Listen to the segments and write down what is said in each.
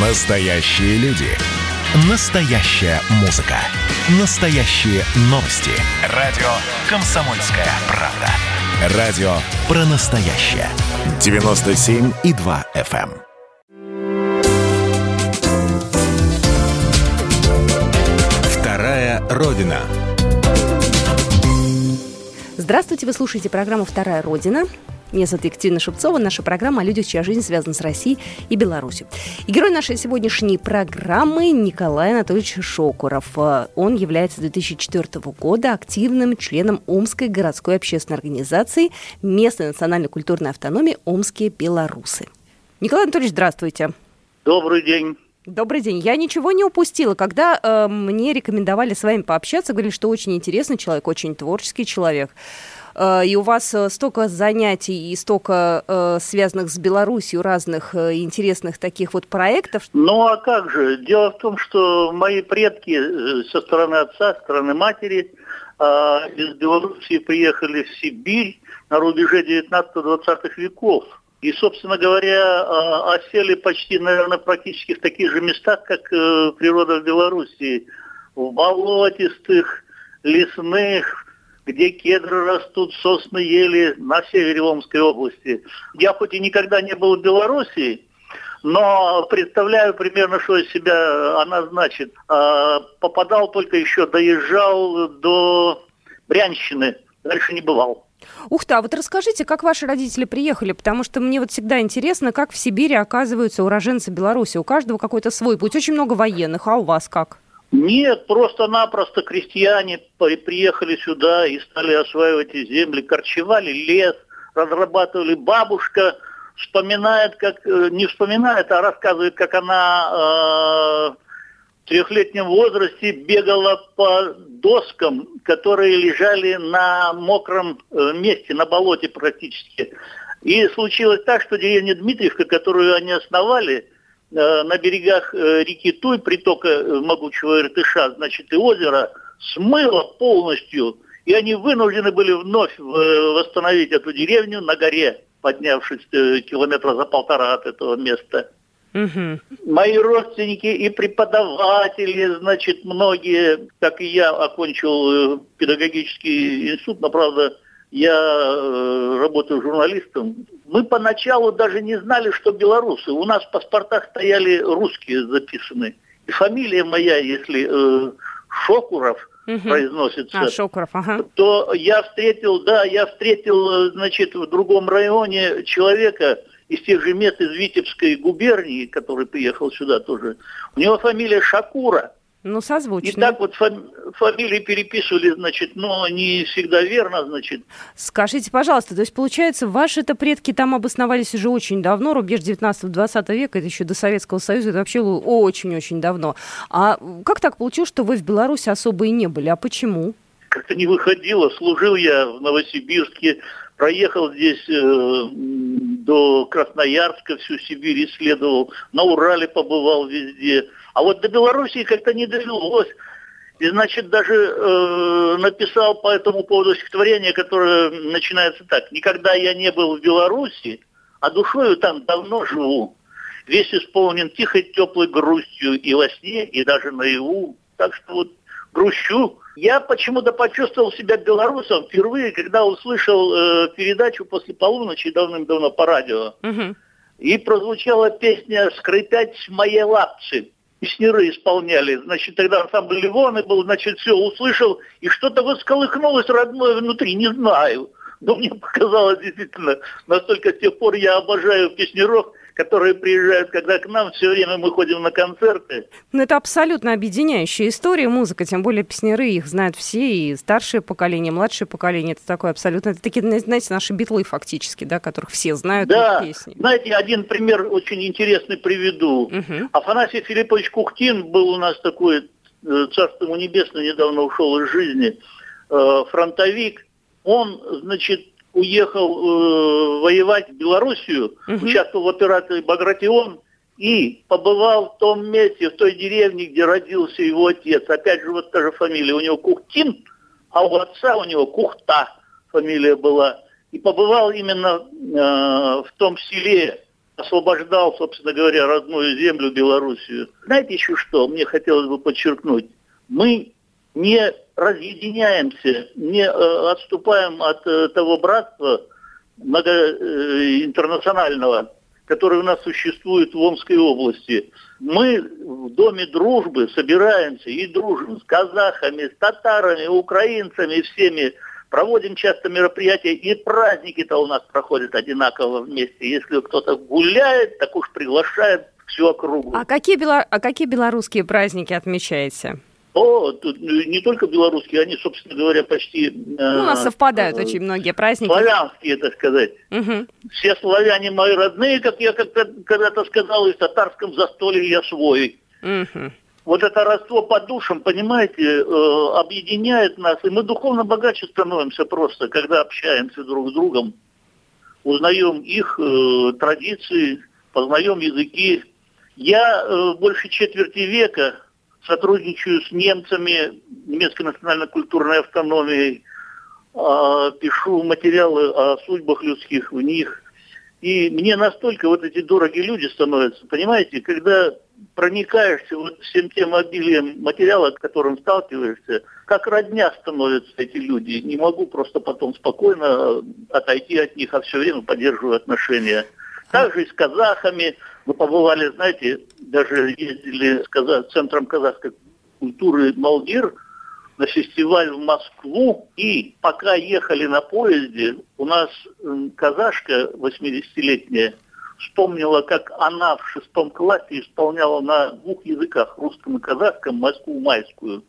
Настоящие люди. Настоящая музыка. Настоящие новости. Радио «Комсомольская правда». Радио про настоящее. 97,2 FM. эм. Вторая Родина. Здравствуйте, вы слушаете программу «Вторая Родина». Меня зовут Екатерина Шевцова. Наша программа о людях, чья жизнь связана с Россией и Беларусью. И герой нашей сегодняшней программы Николай Анатольевич Шокуров. Он является с 2004 года активным членом Омской городской общественной организации местной национальной культурной автономии «Омские белорусы». Николай Анатольевич, здравствуйте. Добрый день. Добрый день. Я ничего не упустила. Когда э, мне рекомендовали с вами пообщаться, говорили, что очень интересный человек, очень творческий человек. Э, и у вас э, столько занятий и столько э, связанных с Беларусью разных интересных таких вот проектов. Ну а как же? Дело в том, что мои предки со стороны отца, со стороны матери из Белоруссии приехали в Сибирь на рубеже 19-20 веков. И, собственно говоря, осели почти, наверное, практически в таких же местах, как природа в Белоруссии. В болотистых, лесных, где кедры растут, сосны, ели на севере Омской области. Я хоть и никогда не был в Белоруссии, но представляю примерно, что из себя она значит. А, Попадал только еще, доезжал до Брянщины, дальше не бывал. Ух ты, а вот расскажите, как ваши родители приехали, потому что мне вот всегда интересно, как в Сибири оказываются уроженцы Беларуси. У каждого какой-то свой путь. Очень много военных, а у вас как? Нет, просто-напросто крестьяне при- приехали сюда и стали осваивать эти земли, корчевали лес, разрабатывали. Бабушка вспоминает, как э, не вспоминает, а рассказывает, как она э, в трехлетнем возрасте бегала по доскам, которые лежали на мокром э, месте, на болоте практически. И случилось так, что деревня Дмитриевка, которую они основали, на берегах э, реки Туй, притока э, могучего Иртыша, значит, и озера, смыло полностью, и они вынуждены были вновь э, восстановить эту деревню на горе, поднявшись э, километра за полтора от этого места. Мгм. Мои родственники и преподаватели, значит, многие, как и я, окончил э, педагогический институт, но, правда, я э, работаю журналистом. Мы поначалу даже не знали, что белорусы. У нас в паспортах стояли русские записаны. И фамилия моя, если э, Шокуров Мгм. произносится, А, Шокуров, ага. то я встретил, да, я встретил, э, значит, в другом районе человека из тех же мест из Витебской губернии, который приехал сюда тоже. У него фамилия Шакура. Ну, И созвучно. так вот фами- фамилии переписывали, значит, но не всегда верно, значит. Скажите, пожалуйста, то есть, получается, ваши-то предки там обосновались уже очень давно, рубеж 19-20 века, это еще до Советского Союза, это вообще очень-очень давно. А как так получилось, что вы в Беларуси особо и не были? А почему? Как-то не выходило. Служил я в Новосибирске, проехал здесь э, до Красноярска, всю Сибирь исследовал, на Урале побывал везде. А вот до Белоруссии как-то не довелось. И, значит, даже э, написал по этому поводу стихотворение, которое начинается так. «Никогда я не был в Беларуси, а душою там давно живу. Весь исполнен тихой теплой грустью и во сне, и даже наяву. Так что вот грущу. Я почему-то почувствовал себя белорусом впервые, когда услышал э, передачу после полуночи давным-давно по радио. Мгм. И прозвучала песня «Скрипять мои лапцы». Песнеры исполняли. Значит, тогда ансамбль Ливоны был, значит, все услышал. И что-то вот сколыхнулось родное внутри, не знаю. Но мне показалось действительно, настолько с тех пор я обожаю песнеров, которые приезжают, когда к нам, все время мы ходим на концерты. Ну, это абсолютно объединяющая история, музыка, тем более песняры, их знают все, и старшее поколение, и младшее поколение, это такое абсолютно, это такие, знаете, наши битлы фактически, да, которых все знают Да, песни. знаете, один пример очень интересный приведу. Мгм. Афанасий Филиппович Кухтин был у нас такой, э, царство ему небесное, недавно ушел из жизни, э, фронтовик. Он, значит, уехал э, воевать в Белоруссию, Мгм. участвовал в операции «Багратион» и побывал в том месте, в той деревне, где родился его отец. Опять же, вот та же фамилия. У него Кухтин, а у отца у него Кухта фамилия была. И побывал именно э, в том селе, освобождал, собственно говоря, родную землю Белоруссию. Знаете еще что? Мне хотелось бы подчеркнуть. Мы не разъединяемся, не э, отступаем от э, того братства многоинтернационального, э, которое у нас существует в Омской области. Мы в Доме дружбы собираемся и дружим с казахами, с татарами, украинцами, всеми. Проводим часто мероприятия, и праздники-то у нас проходят одинаково вместе. Если кто-то гуляет, так уж приглашает всю округу. А какие, бело... а какие белорусские праздники отмечаете? О, тут не только белорусские, они, собственно говоря, почти... Ну, у нас совпадают э, очень многие праздники. Славянские, так сказать. Угу. Все славяне мои родные, как я когда-то сказал, и в татарском застолье я свой. Угу. Вот это родство по душам, понимаете, э, объединяет нас, и мы духовно богаче становимся просто, когда общаемся друг с другом, узнаем их э, традиции, познаем языки. Я э, больше четверти века сотрудничаю с немцами, немецкой национально-культурной автономией, а, пишу материалы о судьбах людских в них. И мне настолько вот эти дорогие люди становятся, понимаете, когда проникаешься вот всем тем обилием материала, с которым сталкиваешься, как родня становятся эти люди. Не могу просто потом спокойно отойти от них, а все время поддерживаю отношения. Также и с казахами. Мы побывали, знаете, даже ездили с казах, центром казахской культуры «Малдир» на фестиваль в Москву. И пока ехали на поезде, у нас казашка 80-летняя вспомнила, как она в шестом классе исполняла на двух языках, русском и казахском, Москву майскую. И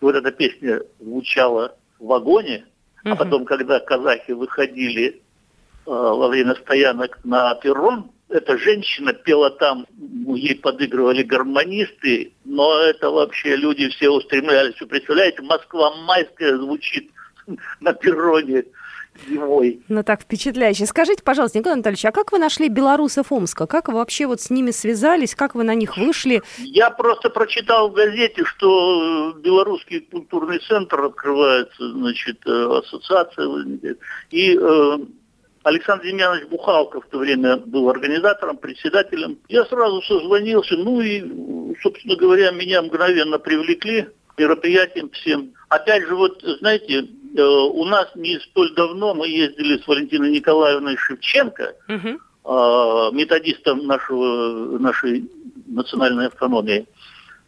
вот эта песня звучала в вагоне, а потом, когда казахи выходили Э, во время стоянок на перрон. Эта женщина пела там, ей подыгрывали гармонисты, но это вообще люди все устремлялись. Вы представляете, Москва майская звучит на перроне зимой. Ну так впечатляюще. Скажите, пожалуйста, Николай Анатольевич, а как вы нашли белорусов Омска? Как вы вообще вот с ними связались? Как вы на них вышли? Я просто прочитал в газете, что белорусский культурный центр открывается, значит, э, ассоциация. И э, Александр Демьянович Бухалков в то время был организатором, председателем. Я сразу созвонился, ну и, собственно говоря, меня мгновенно привлекли к мероприятиям всем. Опять же, вот, знаете, э, у нас не столь давно мы ездили с Валентиной Николаевной Шевченко, угу. методистом нашего, нашей национальной автономии,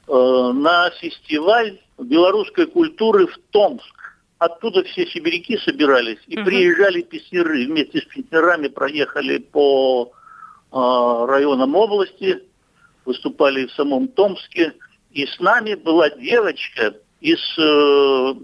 э, на фестиваль белорусской культуры в Томск. Оттуда все сибиряки собирались и угу. приезжали песнеры. Вместе с песнерами проехали по э, районам области, выступали в самом Томске. И с нами была девочка из э,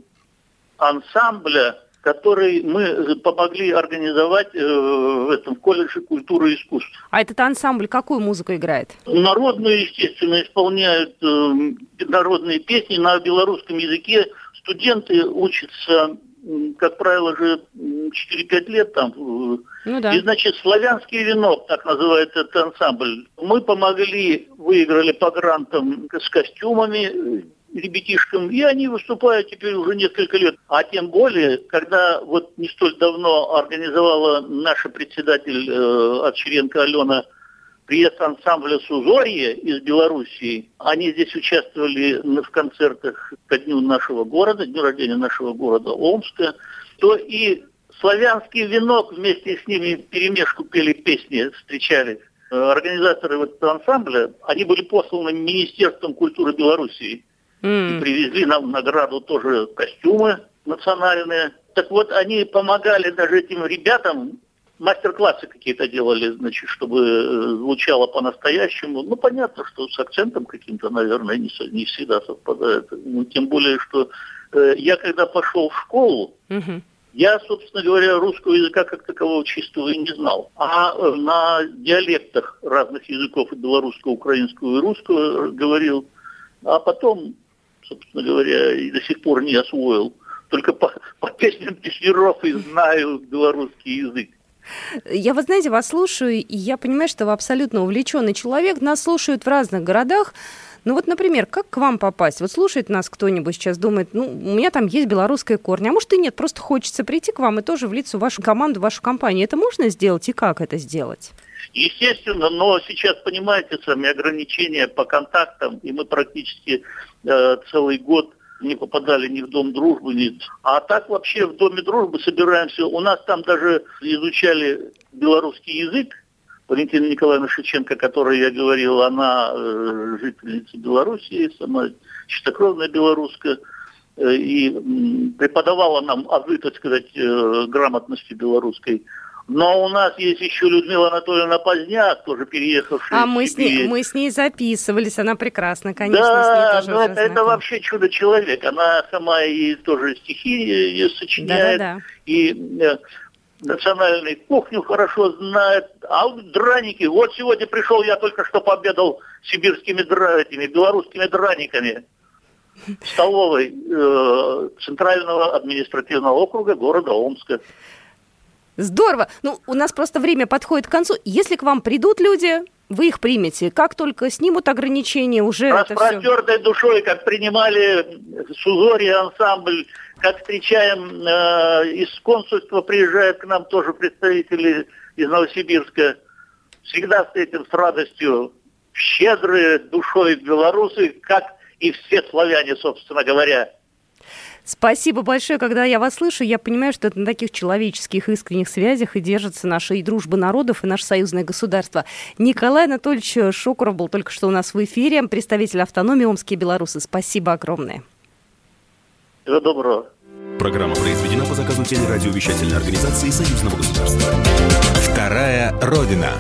ансамбля, который мы помогли организовать э, в этом колледже культуры и искусств. А этот ансамбль какую музыку играет? Народную, естественно, исполняют э, народные песни на белорусском языке студенты учатся, как правило, же 4-5 лет там. Ну, да. И, значит, славянский венок, так называется этот ансамбль. Мы помогли, выиграли по грантам с костюмами э, ребятишкам, и они выступают теперь уже несколько лет. А тем более, когда вот не столь давно организовала наша председатель э, Овчаренко Алена приезд ансамбля «Сузорье» из Белоруссии. Они здесь участвовали в концертах ко дню нашего города, дню рождения нашего города Омска. То и славянский венок вместе с ними перемешку пели песни, встречались. Организаторы вот ансамбля, они были посланы Министерством культуры Белоруссии. Mm. И привезли нам в награду тоже костюмы национальные. Так вот, они помогали даже этим ребятам мастер-классы какие-то делали, значит, чтобы э, звучало по-настоящему. Ну, понятно, что с акцентом каким-то, наверное, не, не всегда совпадает. Ну, тем более, что э, я когда пошел в школу, угу. я, собственно говоря, русского языка как такового чистого и не знал. А э, на диалектах разных языков, и белорусского, украинского и русского говорил. А потом, собственно говоря, и до сих пор не освоил. Только по, по песням песнеров и знаю белорусский язык. Я, вы знаете, вас слушаю, и я понимаю, что вы абсолютно увлеченный человек. Нас слушают в разных городах. Ну вот, например, как к вам попасть? Вот слушает нас кто-нибудь сейчас, думает, ну, у меня там есть белорусское корни, а может и нет, просто хочется прийти к вам и тоже влиться в вашу команду, в вашу компанию. Это можно сделать и как это сделать? Естественно, но сейчас, понимаете, сами ограничения по контактам, и мы практически э, целый год не попадали ни в Дом дружбы, ни... А так вообще в Доме дружбы собираемся. У нас там даже изучали белорусский язык. Валентина Николаевна Шевченко, о которой я говорил, она э, жительница Белоруссии, сама чистокровная белоруска, э, и преподавала нам азы, так сказать, э, грамотности белорусской. Но у нас есть еще Людмила Анатольевна Поздняк, тоже переехавшая. А мы с, ней, мы с ней записывались, она прекрасна, конечно. Да, но это, это вообще чудо-человек. Она сама и тоже стихи сочиняет, да, да, да. и э, национальную кухню хорошо знает. А драники, вот сегодня пришел, я только что пообедал сибирскими этими, белорусскими драниками в столовой э, Центрального административного округа города Омска. Здорово. Ну, у нас просто время подходит к концу. Если к вам придут люди, вы их примете. Как только снимут ограничения, уже Распростертой все... душой, как принимали Сузори ансамбль, как встречаем э, из консульства, приезжают к нам тоже представители из Новосибирска. Всегда встретим с радостью щедрые душой белорусы, как и все славяне, собственно говоря. Спасибо большое. Когда я вас слышу, я понимаю, что это на таких человеческих искренних связях и держится наша и дружба народов, и наше союзное государство. Николай Анатольевич Шокуров был только что у нас в эфире, представитель автономии Омские белорусы. Спасибо огромное. Всего доброго. Программа произведена по заказу телерадиовещательной организации Союзного государства. Вторая Родина.